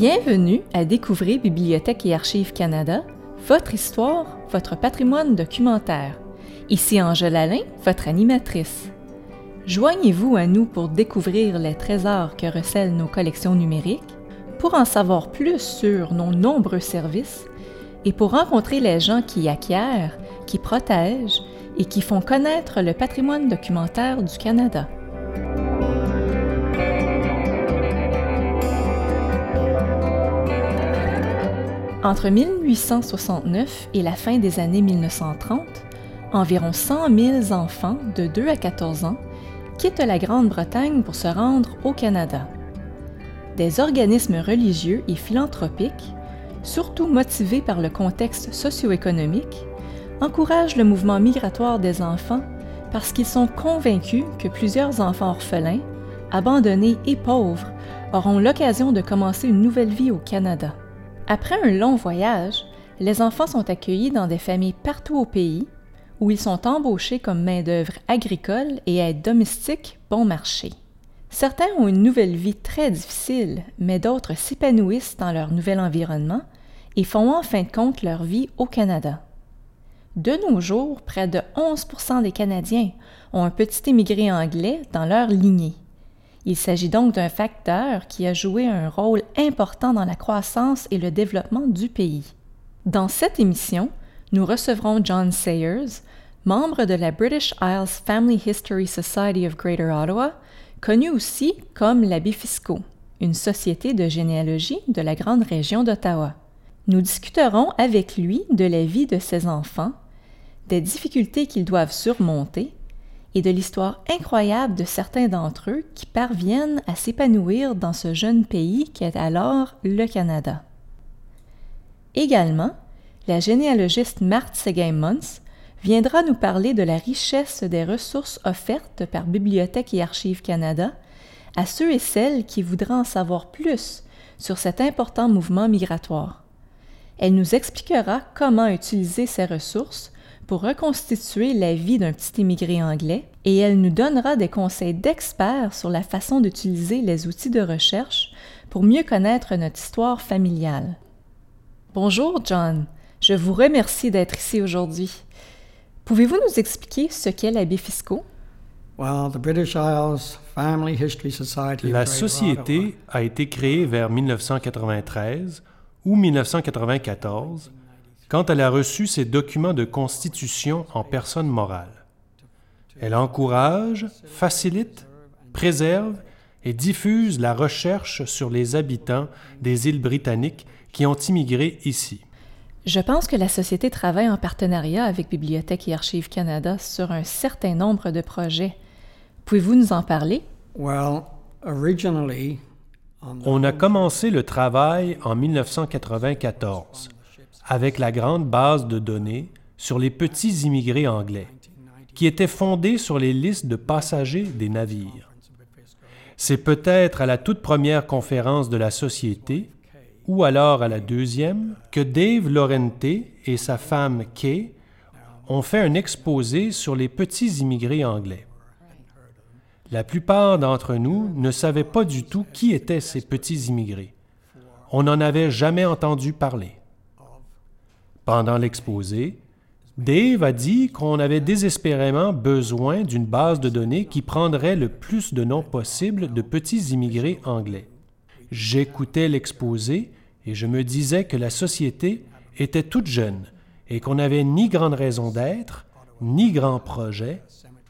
Bienvenue à Découvrir Bibliothèque et Archives Canada, votre histoire, votre patrimoine documentaire. Ici Angèle Alain, votre animatrice. Joignez-vous à nous pour découvrir les trésors que recèlent nos collections numériques, pour en savoir plus sur nos nombreux services et pour rencontrer les gens qui acquièrent, qui protègent et qui font connaître le patrimoine documentaire du Canada. Entre 1869 et la fin des années 1930, environ 100 000 enfants de 2 à 14 ans quittent la Grande-Bretagne pour se rendre au Canada. Des organismes religieux et philanthropiques, surtout motivés par le contexte socio-économique, encouragent le mouvement migratoire des enfants parce qu'ils sont convaincus que plusieurs enfants orphelins, abandonnés et pauvres auront l'occasion de commencer une nouvelle vie au Canada. Après un long voyage, les enfants sont accueillis dans des familles partout au pays où ils sont embauchés comme main-d'œuvre agricole et aides domestiques bon marché. Certains ont une nouvelle vie très difficile, mais d'autres s'épanouissent dans leur nouvel environnement et font en fin de compte leur vie au Canada. De nos jours, près de 11% des Canadiens ont un petit émigré anglais dans leur lignée. Il s'agit donc d'un facteur qui a joué un rôle important dans la croissance et le développement du pays. Dans cette émission, nous recevrons John Sayers, membre de la British Isles Family History Society of Greater Ottawa, connu aussi comme l'Abbé Fisco, une société de généalogie de la grande région d'Ottawa. Nous discuterons avec lui de la vie de ses enfants, des difficultés qu'ils doivent surmonter et de l'histoire incroyable de certains d'entre eux qui parviennent à s'épanouir dans ce jeune pays qu'est alors le Canada. Également, la généalogiste Marthe Seguin-Mons viendra nous parler de la richesse des ressources offertes par Bibliothèque et Archives Canada à ceux et celles qui voudraient en savoir plus sur cet important mouvement migratoire. Elle nous expliquera comment utiliser ces ressources pour reconstituer la vie d'un petit immigré anglais et elle nous donnera des conseils d'experts sur la façon d'utiliser les outils de recherche pour mieux connaître notre histoire familiale. Bonjour John, je vous remercie d'être ici aujourd'hui. Pouvez-vous nous expliquer ce qu'est l'abbé fiscaux? La société a été créée vers 1993 ou 1994 quand elle a reçu ses documents de constitution en personne morale. Elle encourage, facilite, préserve et diffuse la recherche sur les habitants des îles britanniques qui ont immigré ici. Je pense que la Société travaille en partenariat avec Bibliothèque et Archives Canada sur un certain nombre de projets. Pouvez-vous nous en parler? On a commencé le travail en 1994 avec la grande base de données sur les petits immigrés anglais, qui était fondée sur les listes de passagers des navires. C'est peut-être à la toute première conférence de la Société, ou alors à la deuxième, que Dave Lorente et sa femme Kay ont fait un exposé sur les petits immigrés anglais. La plupart d'entre nous ne savaient pas du tout qui étaient ces petits immigrés. On n'en avait jamais entendu parler. Pendant l'exposé, Dave a dit qu'on avait désespérément besoin d'une base de données qui prendrait le plus de noms possible de petits immigrés anglais. J'écoutais l'exposé et je me disais que la société était toute jeune et qu'on n'avait ni grande raison d'être, ni grand projet,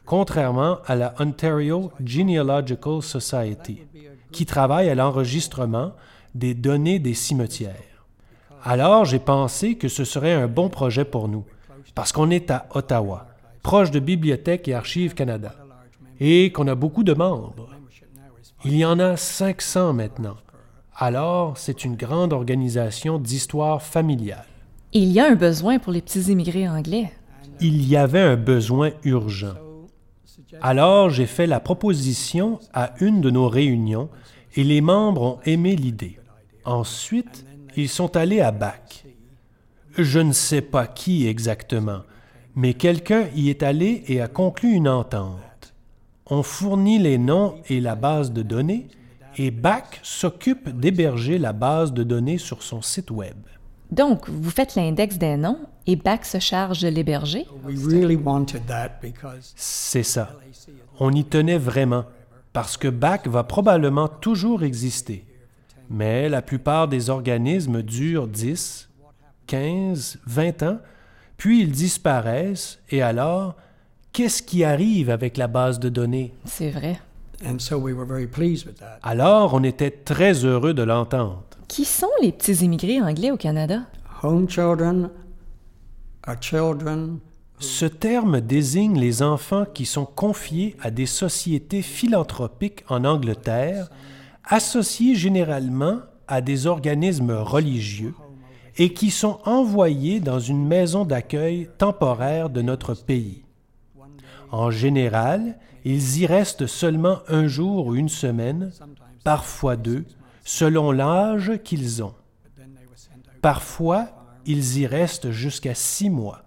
contrairement à la Ontario Genealogical Society, qui travaille à l'enregistrement des données des cimetières. Alors j'ai pensé que ce serait un bon projet pour nous, parce qu'on est à Ottawa, proche de Bibliothèque et Archives Canada, et qu'on a beaucoup de membres. Il y en a 500 maintenant. Alors, c'est une grande organisation d'histoire familiale. Il y a un besoin pour les petits immigrés anglais. Il y avait un besoin urgent. Alors, j'ai fait la proposition à une de nos réunions et les membres ont aimé l'idée. Ensuite, ils sont allés à Bac. Je ne sais pas qui exactement, mais quelqu'un y est allé et a conclu une entente. On fournit les noms et la base de données, et BAC s'occupe d'héberger la base de données sur son site Web. Donc, vous faites l'index des noms et BAC se charge de l'héberger? C'est ça. On y tenait vraiment, parce que BAC va probablement toujours exister. Mais la plupart des organismes durent 10, 15, 20 ans, puis ils disparaissent, et alors, qu'est-ce qui arrive avec la base de données? C'est vrai. Alors, on était très heureux de l'entendre. Qui sont les petits immigrés anglais au Canada? Home children are children Ce terme désigne les enfants qui sont confiés à des sociétés philanthropiques en Angleterre, associés généralement à des organismes religieux et qui sont envoyés dans une maison d'accueil temporaire de notre pays. En général, ils y restent seulement un jour ou une semaine, parfois deux, selon l'âge qu'ils ont. Parfois, ils y restent jusqu'à six mois.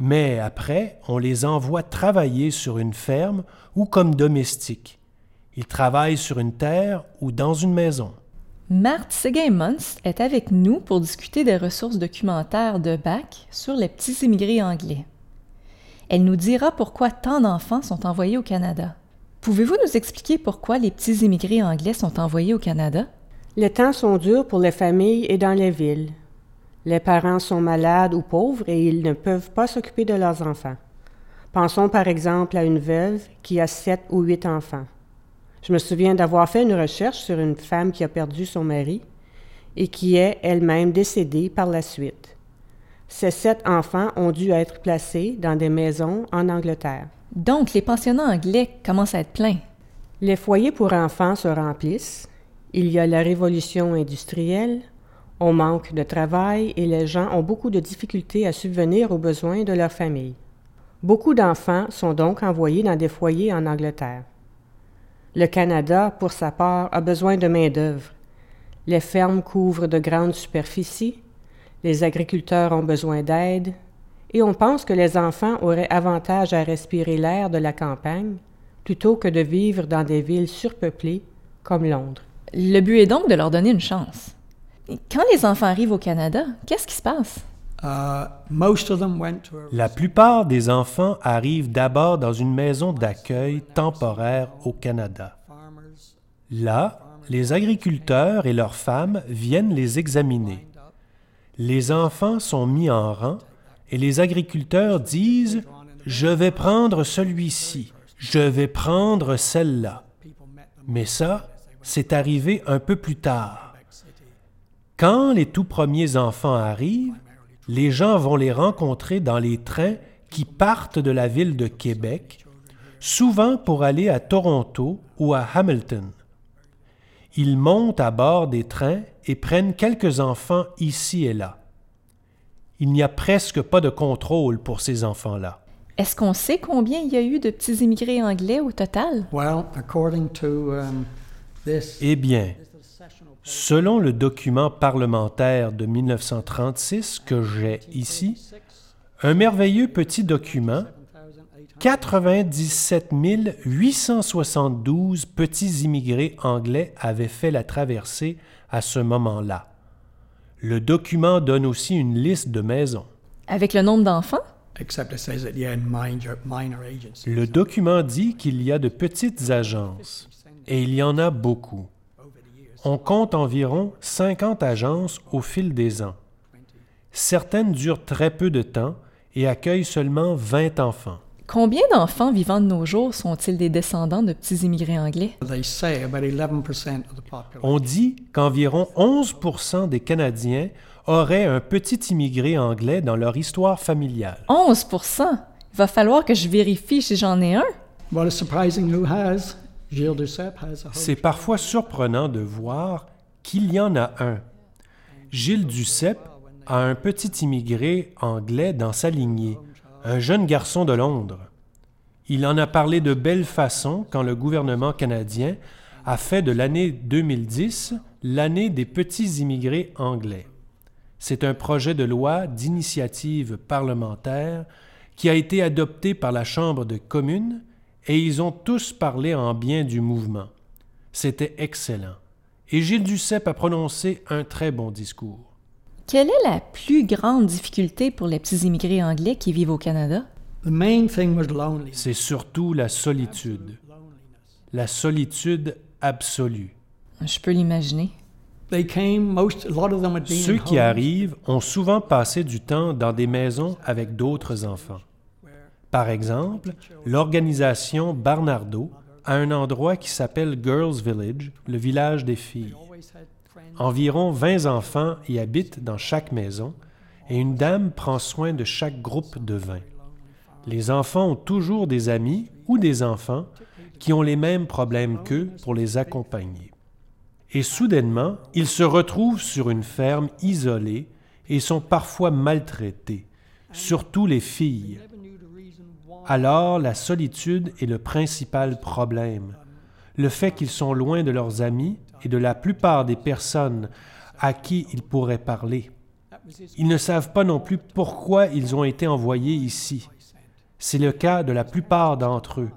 Mais après, on les envoie travailler sur une ferme ou comme domestiques. Ils travaillent sur une terre ou dans une maison. Marthe Seguin-Mons est avec nous pour discuter des ressources documentaires de BAC sur les petits immigrés anglais. Elle nous dira pourquoi tant d'enfants sont envoyés au Canada. Pouvez-vous nous expliquer pourquoi les petits immigrés anglais sont envoyés au Canada? Les temps sont durs pour les familles et dans les villes. Les parents sont malades ou pauvres et ils ne peuvent pas s'occuper de leurs enfants. Pensons par exemple à une veuve qui a sept ou huit enfants. Je me souviens d'avoir fait une recherche sur une femme qui a perdu son mari et qui est elle-même décédée par la suite. Ces sept enfants ont dû être placés dans des maisons en Angleterre. Donc, les pensionnats anglais commencent à être pleins. Les foyers pour enfants se remplissent. Il y a la révolution industrielle. On manque de travail et les gens ont beaucoup de difficultés à subvenir aux besoins de leur famille. Beaucoup d'enfants sont donc envoyés dans des foyers en Angleterre. Le Canada, pour sa part, a besoin de main-d'œuvre. Les fermes couvrent de grandes superficies, les agriculteurs ont besoin d'aide, et on pense que les enfants auraient avantage à respirer l'air de la campagne plutôt que de vivre dans des villes surpeuplées comme Londres. Le but est donc de leur donner une chance. Quand les enfants arrivent au Canada, qu'est-ce qui se passe? La plupart des enfants arrivent d'abord dans une maison d'accueil temporaire au Canada. Là, les agriculteurs et leurs femmes viennent les examiner. Les enfants sont mis en rang et les agriculteurs disent ⁇ Je vais prendre celui-ci, je vais prendre celle-là ⁇ Mais ça, c'est arrivé un peu plus tard. Quand les tout premiers enfants arrivent, les gens vont les rencontrer dans les trains qui partent de la ville de Québec, souvent pour aller à Toronto ou à Hamilton. Ils montent à bord des trains et prennent quelques enfants ici et là. Il n'y a presque pas de contrôle pour ces enfants-là. Est-ce qu'on sait combien il y a eu de petits immigrés anglais au total? Um, eh bien, selon le document parlementaire de 1936 que j'ai ici, un merveilleux petit document, 97 872 petits immigrés anglais avaient fait la traversée à ce moment-là. Le document donne aussi une liste de maisons. Avec le nombre d'enfants? Le document dit qu'il y a de petites agences, et il y en a beaucoup. On compte environ 50 agences au fil des ans. Certaines durent très peu de temps et accueillent seulement 20 enfants. Combien d'enfants vivant de nos jours sont-ils des descendants de petits immigrés anglais? On dit qu'environ 11% des Canadiens auraient un petit immigré anglais dans leur histoire familiale. 11% Il va falloir que je vérifie si j'en ai un. C'est parfois surprenant de voir qu'il y en a un. Gilles Duceppe a un petit immigré anglais dans sa lignée un jeune garçon de Londres. Il en a parlé de belle façon quand le gouvernement canadien a fait de l'année 2010 l'année des petits immigrés anglais. C'est un projet de loi d'initiative parlementaire qui a été adopté par la Chambre de communes et ils ont tous parlé en bien du mouvement. C'était excellent. Et Gilles Duceppe a prononcé un très bon discours. Quelle est la plus grande difficulté pour les petits immigrés anglais qui vivent au Canada? The main thing was loneliness. C'est surtout la solitude. La solitude absolue. Je peux l'imaginer. They came, most, a lot of them had been Ceux qui arrivent ont souvent passé du temps dans des maisons avec d'autres enfants. Par exemple, l'organisation Barnardo a un endroit qui s'appelle Girls Village, le village des filles. Environ 20 enfants y habitent dans chaque maison et une dame prend soin de chaque groupe de 20. Les enfants ont toujours des amis ou des enfants qui ont les mêmes problèmes qu'eux pour les accompagner. Et soudainement, ils se retrouvent sur une ferme isolée et sont parfois maltraités, surtout les filles. Alors la solitude est le principal problème. Le fait qu'ils sont loin de leurs amis et de la plupart des personnes à qui ils pourraient parler. Ils ne savent pas non plus pourquoi ils ont été envoyés ici. C'est le cas de la plupart d'entre eux,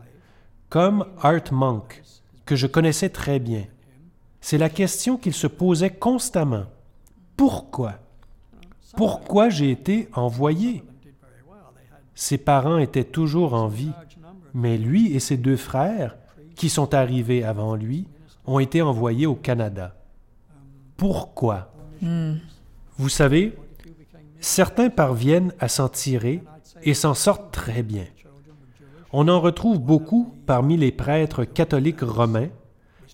comme Art Monk, que je connaissais très bien. C'est la question qu'il se posait constamment. Pourquoi? Pourquoi j'ai été envoyé? Ses parents étaient toujours en vie, mais lui et ses deux frères, qui sont arrivés avant lui, ont été envoyés au Canada. Pourquoi? Vous savez, certains parviennent à s'en tirer et s'en sortent très bien. On en retrouve beaucoup parmi les prêtres catholiques romains,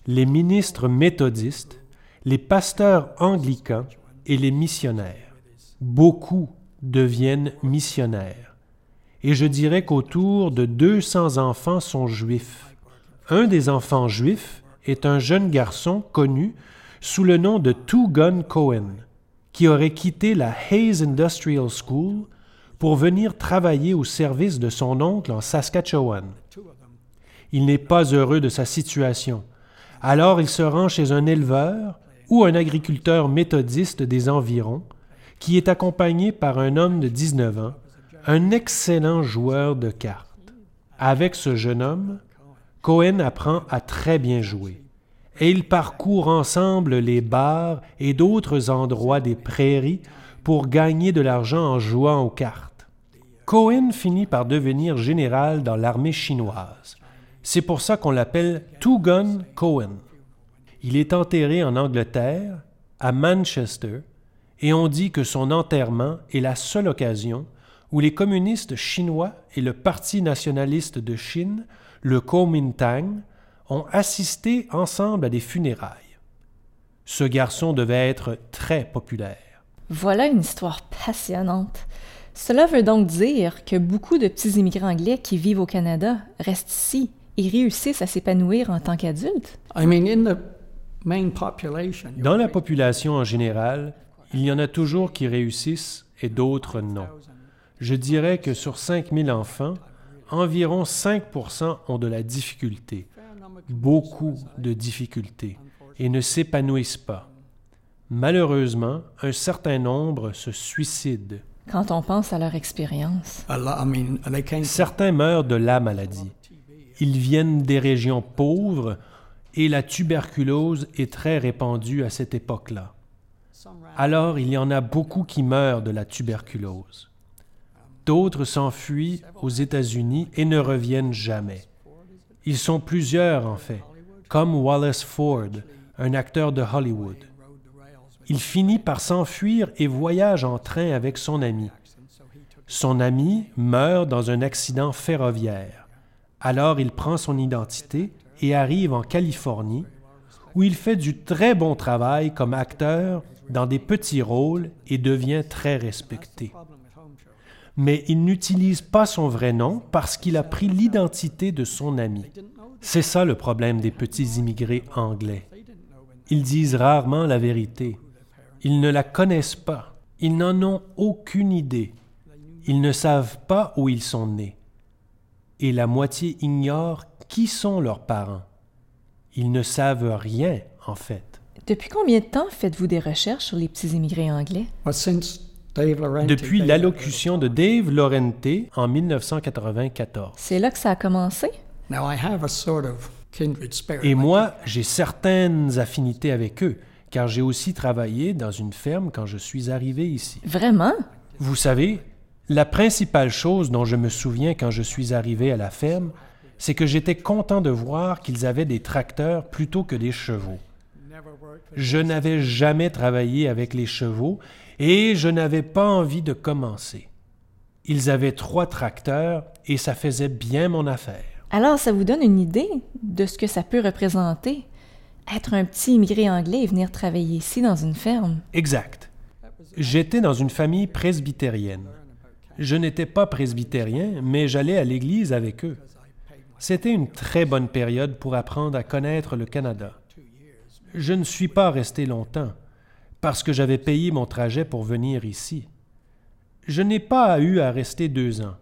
les ministres méthodistes, les pasteurs anglicans et les missionnaires. Beaucoup deviennent missionnaires. Et je dirais qu'autour de 200 enfants sont juifs. Un des enfants juifs est un jeune garçon connu sous le nom de Two Gun Cohen, qui aurait quitté la Hayes Industrial School pour venir travailler au service de son oncle en Saskatchewan. Il n'est pas heureux de sa situation. Alors il se rend chez un éleveur ou un agriculteur méthodiste des environs, qui est accompagné par un homme de 19 ans, un excellent joueur de cartes. Avec ce jeune homme, Cohen apprend à très bien jouer, et ils parcourent ensemble les bars et d'autres endroits des prairies pour gagner de l'argent en jouant aux cartes. Cohen finit par devenir général dans l'armée chinoise. C'est pour ça qu'on l'appelle Two Gun Cohen. Il est enterré en Angleterre, à Manchester, et on dit que son enterrement est la seule occasion où les communistes chinois et le Parti nationaliste de Chine, le Kuomintang, ont assisté ensemble à des funérailles. Ce garçon devait être très populaire. Voilà une histoire passionnante. Cela veut donc dire que beaucoup de petits immigrants anglais qui vivent au Canada restent ici et réussissent à s'épanouir en tant qu'adultes. I mean, in the main population, Dans la population en général, il y en a toujours qui réussissent et d'autres non. Je dirais que sur 5000 enfants, environ 5% ont de la difficulté, beaucoup de difficultés, et ne s'épanouissent pas. Malheureusement, un certain nombre se suicident. Quand on pense à leur expérience. Certains meurent de la maladie. Ils viennent des régions pauvres et la tuberculose est très répandue à cette époque-là. Alors il y en a beaucoup qui meurent de la tuberculose. D'autres s'enfuient aux États-Unis et ne reviennent jamais. Ils sont plusieurs en fait, comme Wallace Ford, un acteur de Hollywood. Il finit par s'enfuir et voyage en train avec son ami. Son ami meurt dans un accident ferroviaire. Alors il prend son identité et arrive en Californie, où il fait du très bon travail comme acteur dans des petits rôles et devient très respecté. Mais il n'utilise pas son vrai nom parce qu'il a pris l'identité de son ami. C'est ça le problème des petits immigrés anglais. Ils disent rarement la vérité. Ils ne la connaissent pas. Ils n'en ont aucune idée. Ils ne savent pas où ils sont nés. Et la moitié ignore qui sont leurs parents. Ils ne savent rien, en fait. Depuis combien de temps faites-vous des recherches sur les petits immigrés anglais? well, since. Depuis Dave l'allocution de Dave Laurenti en 1994. C'est là que ça a commencé? Now, I have a sort of kindred spirit. Et moi, j'ai certaines affinités avec eux, car j'ai aussi travaillé dans une ferme quand je suis arrivé ici. Vraiment? Vous savez, la principale chose dont je me souviens quand je suis arrivé à la ferme, c'est que j'étais content de voir qu'ils avaient des tracteurs plutôt que des chevaux. Je n'avais jamais travaillé avec les chevaux et je n'avais pas envie de commencer. Ils avaient trois tracteurs et ça faisait bien mon affaire. Alors, ça vous donne une idée de ce que ça peut représenter, être un petit immigré anglais et venir travailler ici dans une ferme? Exact. J'étais dans une famille presbytérienne. Je n'étais pas presbytérien, mais j'allais à l'église avec eux. C'était une très bonne période pour apprendre à connaître le Canada. Je ne suis pas resté longtemps, parce que j'avais payé mon trajet pour venir ici. Je n'ai pas eu à rester deux ans,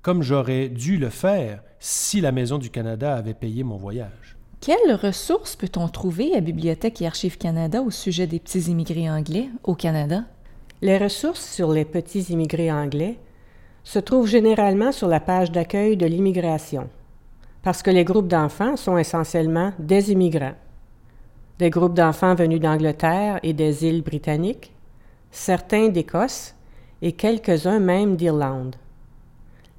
comme j'aurais dû le faire si la Maison du Canada avait payé mon voyage. Quelles ressources peut-on trouver à Bibliothèque et Archives Canada au sujet des petits immigrés anglais au Canada? Les ressources sur les petits immigrés anglais se trouvent généralement sur la page d'accueil de l'immigration, parce que les groupes d'enfants sont essentiellement des immigrants. Des groupes d'enfants venus d'Angleterre et des îles britanniques, certains d'Écosse et quelques-uns même d'Irlande.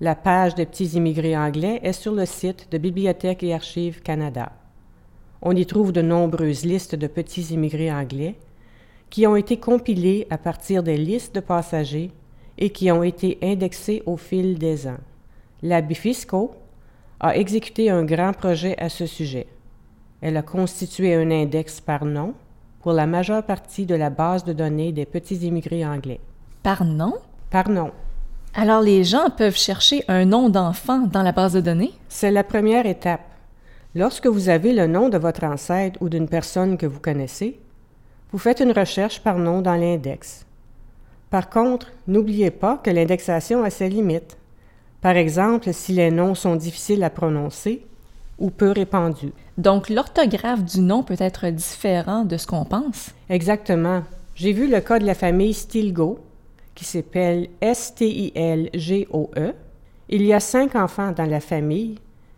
La page des petits immigrés anglais est sur le site de Bibliothèque et Archives Canada. On y trouve de nombreuses listes de petits immigrés anglais qui ont été compilées à partir des listes de passagers et qui ont été indexées au fil des ans. La Bifisco a exécuté un grand projet à ce sujet. Elle a constitué un index par nom pour la majeure partie de la base de données des petits immigrés anglais. Par nom? Par nom. Alors les gens peuvent chercher un nom d'enfant dans la base de données? C'est la première étape. Lorsque vous avez le nom de votre ancêtre ou d'une personne que vous connaissez, vous faites une recherche par nom dans l'index. Par contre, n'oubliez pas que l'indexation a ses limites. Par exemple, si les noms sont difficiles à prononcer ou peu répandus. Donc l'orthographe du nom peut être différent de ce qu'on pense? Exactement. J'ai vu le cas de la famille Stilgo, qui s'appelle S-T-I-L-G-O-E. Il y a cinq enfants dans la famille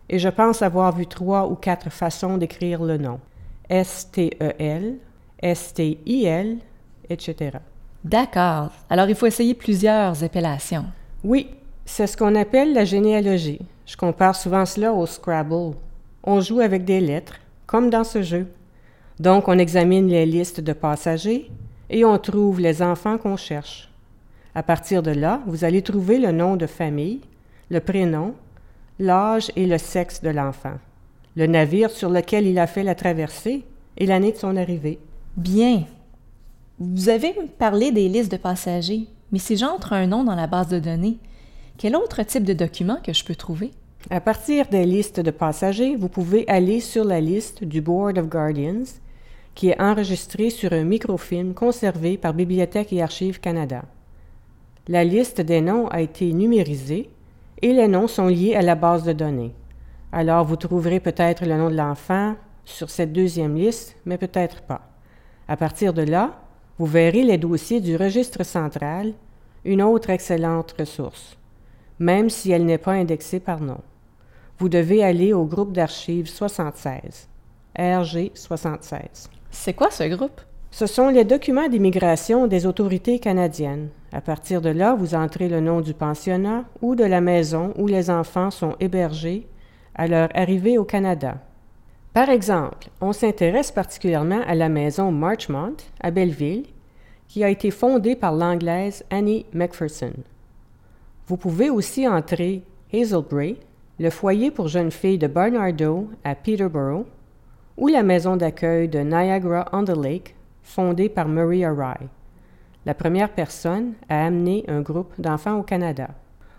et je pense avoir vu trois ou quatre façons d'écrire le nom. S-T-E-L, S-T-I-L, etc. D'accord. Alors il faut essayer plusieurs appellations. Oui, c'est ce qu'on appelle la généalogie. Je compare souvent cela au Scrabble. On joue avec des lettres, comme dans ce jeu. Donc on examine les listes de passagers et on trouve les enfants qu'on cherche. À partir de là, vous allez trouver le nom de famille, le prénom, l'âge et le sexe de l'enfant, le navire sur lequel il a fait la traversée et l'année de son arrivée. Bien. Vous avez parlé des listes de passagers, mais si j'entre un nom dans la base de données, quel autre type de document que je peux trouver? À partir des listes de passagers, vous pouvez aller sur la liste du Board of Guardians, qui est enregistrée sur un microfilm conservé par Bibliothèque et Archives Canada. La liste des noms a été numérisée et les noms sont liés à la base de données. Alors vous trouverez peut-être le nom de l'enfant sur cette deuxième liste, mais peut-être pas. À partir de là, vous verrez les dossiers du registre central, une autre excellente ressource, même si elle n'est pas indexée par nom. Vous devez aller au groupe d'archives 76, RG 76. C'est quoi ce groupe? Ce sont les documents d'immigration des autorités canadiennes. À partir de là, vous entrez le nom du pensionnat ou de la maison où les enfants sont hébergés à leur arrivée au Canada. Par exemple, on s'intéresse particulièrement à la maison Marchmont à Belleville, qui a été fondée par l'anglaise Annie Macpherson. Vous pouvez aussi entrer Hazelbrae, le foyer pour jeunes filles de Barnardo à Peterborough, ou la maison d'accueil de Niagara-on-the-Lake, fondée par Maria Rye, la première personne à amener un groupe d'enfants au Canada.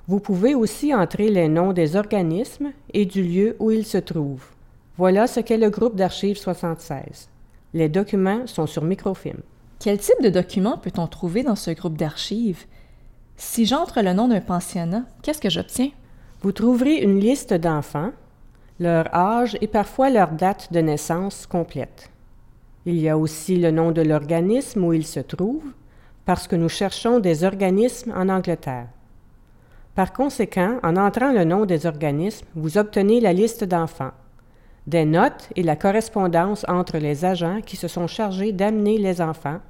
Vous pouvez aussi entrer les noms des organismes et du lieu où ils se trouvent. Voilà ce qu'est le groupe d'archives 76. Les documents sont sur microfilm. Quel type de documents peut-on trouver dans ce groupe d'archives? Si j'entre le nom d'un pensionnat, qu'est-ce que j'obtiens? Vous trouverez une liste d'enfants, leur âge et parfois leur date de naissance complète. Il y a aussi le nom de l'organisme où ils se trouvent, parce que nous cherchons des organismes en Angleterre. Par conséquent, en entrant le nom des organismes, vous obtenez la liste d'enfants, des notes et la correspondance entre les agents qui se sont chargés d'amener les enfants.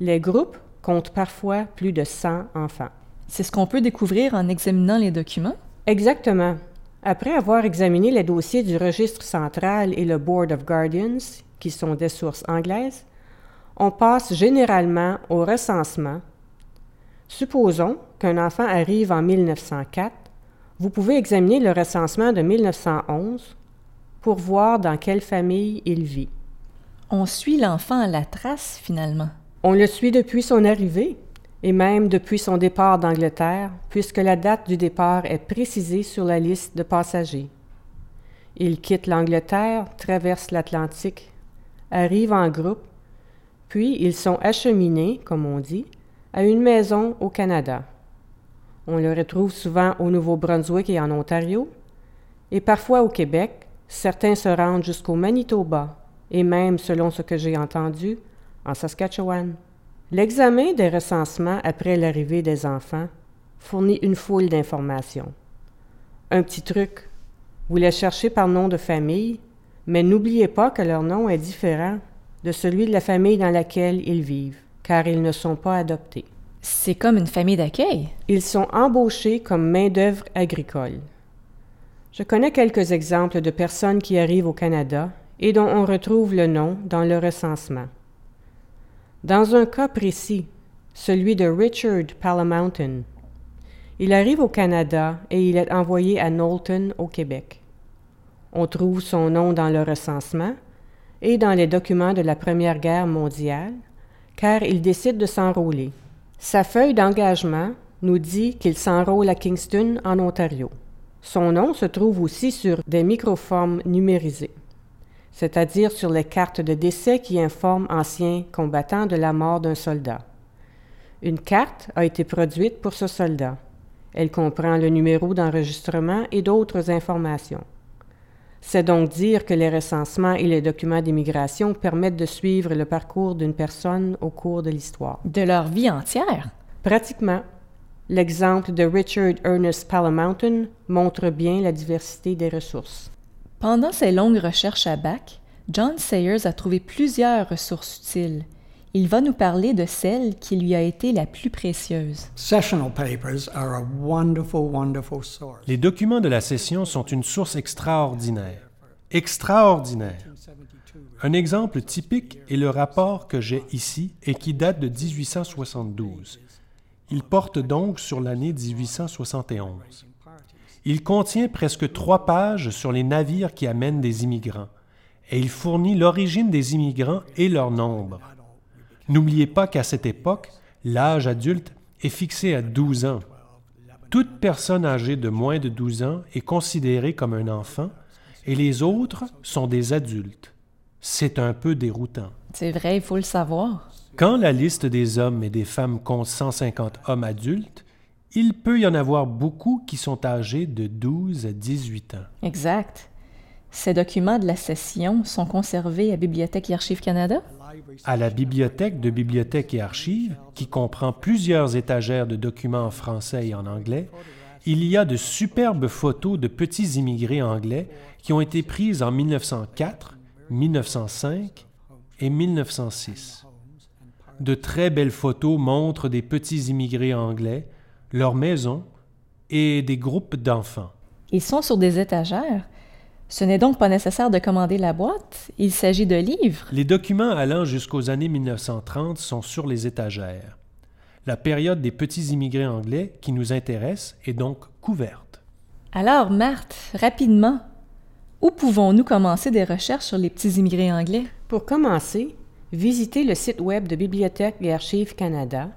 Les groupes comptent parfois plus de 100 enfants. C'est ce qu'on peut découvrir en examinant les documents? Exactement. Après avoir examiné les dossiers du registre central et le Board of Guardians, qui sont des sources anglaises, on passe généralement au recensement. Supposons qu'un enfant arrive en 1904. Vous pouvez examiner le recensement de 1911 pour voir dans quelle famille il vit. On suit l'enfant à la trace finalement. On le suit depuis son arrivée et même depuis son départ d'Angleterre, puisque la date du départ est précisée sur la liste de passagers. Il quitte l'Angleterre, traverse l'Atlantique, arrive en groupe, puis ils sont acheminés, comme on dit, à une maison au Canada. On le retrouve souvent au Nouveau-Brunswick et en Ontario, et parfois au Québec. Certains se rendent jusqu'au Manitoba, et même, selon ce que j'ai entendu, en Saskatchewan. L'examen des recensements après l'arrivée des enfants fournit une foule d'informations. Un petit truc, vous les cherchez par nom de famille, mais n'oubliez pas que leur nom est différent de celui de la famille dans laquelle ils vivent, car ils ne sont pas adoptés. C'est comme une famille d'accueil. Ils sont embauchés comme main-d'œuvre agricole. Je connais quelques exemples de personnes qui arrivent au Canada et dont on retrouve le nom dans le recensement. Dans un cas précis, celui de Richard Palamountain, il arrive au Canada et il est envoyé à Knowlton, au Québec. On trouve son nom dans le recensement et dans les documents de la Première Guerre mondiale, car il décide de s'enrôler. Sa feuille d'engagement nous dit qu'il s'enrôle à Kingston, en Ontario. Son nom se trouve aussi sur des microformes numérisées c'est-à-dire sur les cartes de décès qui informent anciens combattants de la mort d'un soldat. Une carte a été produite pour ce soldat. Elle comprend le numéro d'enregistrement et d'autres informations. C'est donc dire que les recensements et les documents d'immigration permettent de suivre le parcours d'une personne au cours de l'histoire. De leur vie entière? Pratiquement. L'exemple de Richard Ernest Palamountain montre bien la diversité des ressources. Pendant ses longues recherches à Bac, John Sayers a trouvé plusieurs ressources utiles. Il va nous parler de celle qui lui a été la plus précieuse. Les documents de la session sont une source extraordinaire. Extraordinaire. Un exemple typique est le rapport que j'ai ici et qui date de 1872. Il porte donc sur l'année 1871. Il contient presque trois pages sur les navires qui amènent des immigrants, et il fournit l'origine des immigrants et leur nombre. N'oubliez pas qu'à cette époque, l'âge adulte est fixé à 12 ans. Toute personne âgée de moins de 12 ans est considérée comme un enfant, et les autres sont des adultes. C'est un peu déroutant. C'est vrai, il faut le savoir. Quand la liste des hommes et des femmes compte 150 hommes adultes, il peut y en avoir beaucoup qui sont âgés de 12 à 18 ans. Exact. Ces documents de la session sont conservés à Bibliothèque et Archives Canada? À la Bibliothèque de Bibliothèque et Archives, qui comprend plusieurs étagères de documents en français et en anglais, il y a de superbes photos de petits immigrés anglais qui ont été prises en 1904, 1905 et 1906. De très belles photos montrent des petits immigrés anglais leur maison et des groupes d'enfants. Ils sont sur des étagères. Ce n'est donc pas nécessaire de commander la boîte, il s'agit de livres. Les documents allant jusqu'aux années 1930 sont sur les étagères. La période des petits immigrés anglais qui nous intéresse est donc couverte. Alors, Marthe, rapidement, où pouvons-nous commencer des recherches sur les petits immigrés anglais? Pour commencer, visitez le site web de Bibliothèque et Archives Canada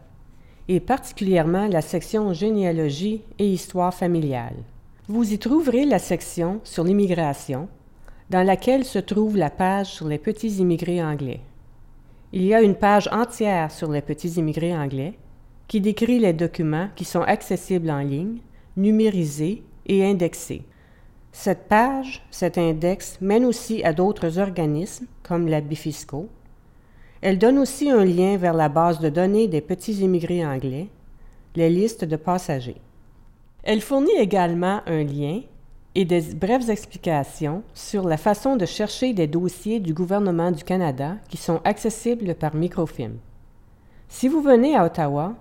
et particulièrement la section généalogie et histoire familiale. Vous y trouverez la section sur l'immigration, dans laquelle se trouve la page sur les petits immigrés anglais. Il y a une page entière sur les petits immigrés anglais qui décrit les documents qui sont accessibles en ligne, numérisés et indexés. Cette page, cet index, mène aussi à d'autres organismes comme la Bifisco, elle donne aussi un lien vers la base de données des petits immigrés anglais, les listes de passagers. Elle fournit également un lien et des brèves explications sur la façon de chercher des dossiers du gouvernement du Canada qui sont accessibles par microfilm. Si vous venez à Ottawa,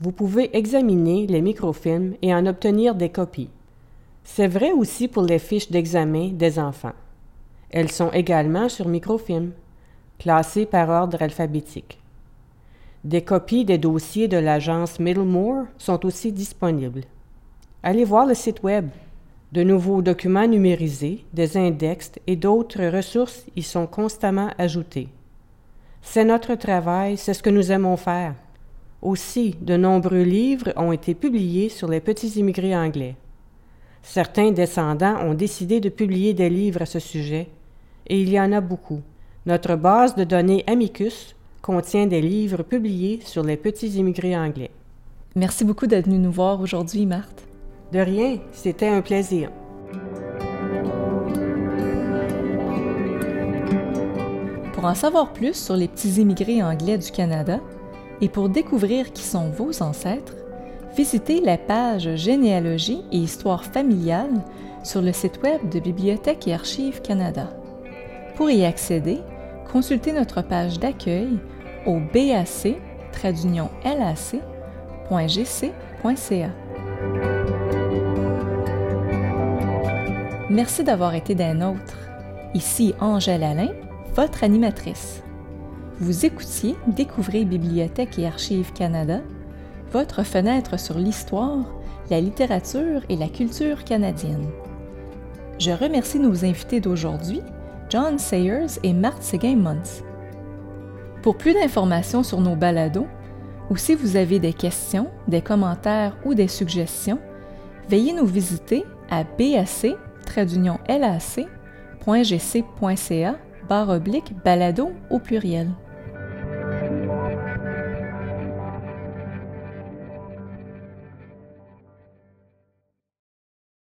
vous pouvez examiner les microfilms et en obtenir des copies. C'est vrai aussi pour les fiches d'examen des enfants. Elles sont également sur microfilm, classées par ordre alphabétique. Des copies des dossiers de l'agence Middlemore sont aussi disponibles. Allez voir le site Web. De nouveaux documents numérisés, des index et d'autres ressources y sont constamment ajoutés. C'est notre travail, c'est ce que nous aimons faire. Aussi, de nombreux livres ont été publiés sur les petits immigrés anglais. Certains descendants ont décidé de publier des livres à ce sujet, et il y en a beaucoup. Notre base de données Amicus contient des livres publiés sur les petits immigrés anglais. Merci beaucoup d'être venu nous voir aujourd'hui, Marthe. De rien, c'était un plaisir. Pour en savoir plus sur les petits immigrés anglais du Canada et pour découvrir qui sont vos ancêtres, visitez la page Généalogie et Histoire familiale sur le site web de Bibliothèque et Archives Canada. Pour y accéder, consultez notre page d'accueil au bac lac.gc.ca. Merci d'avoir été d'un nôtres. Ici Angèle Alain, votre animatrice. Vous écoutiez Découvrez Bibliothèque et Archives Canada, votre fenêtre sur l'histoire, la littérature et la culture canadienne. Je remercie nos invités d'aujourd'hui John Sayers et Marthe Séguin-Mons. Pour plus d'informations sur nos balados, ou si vous avez des questions, des commentaires ou des suggestions, veuillez nous visiter à bac lac.gc.ca barre oblique balado au pluriel.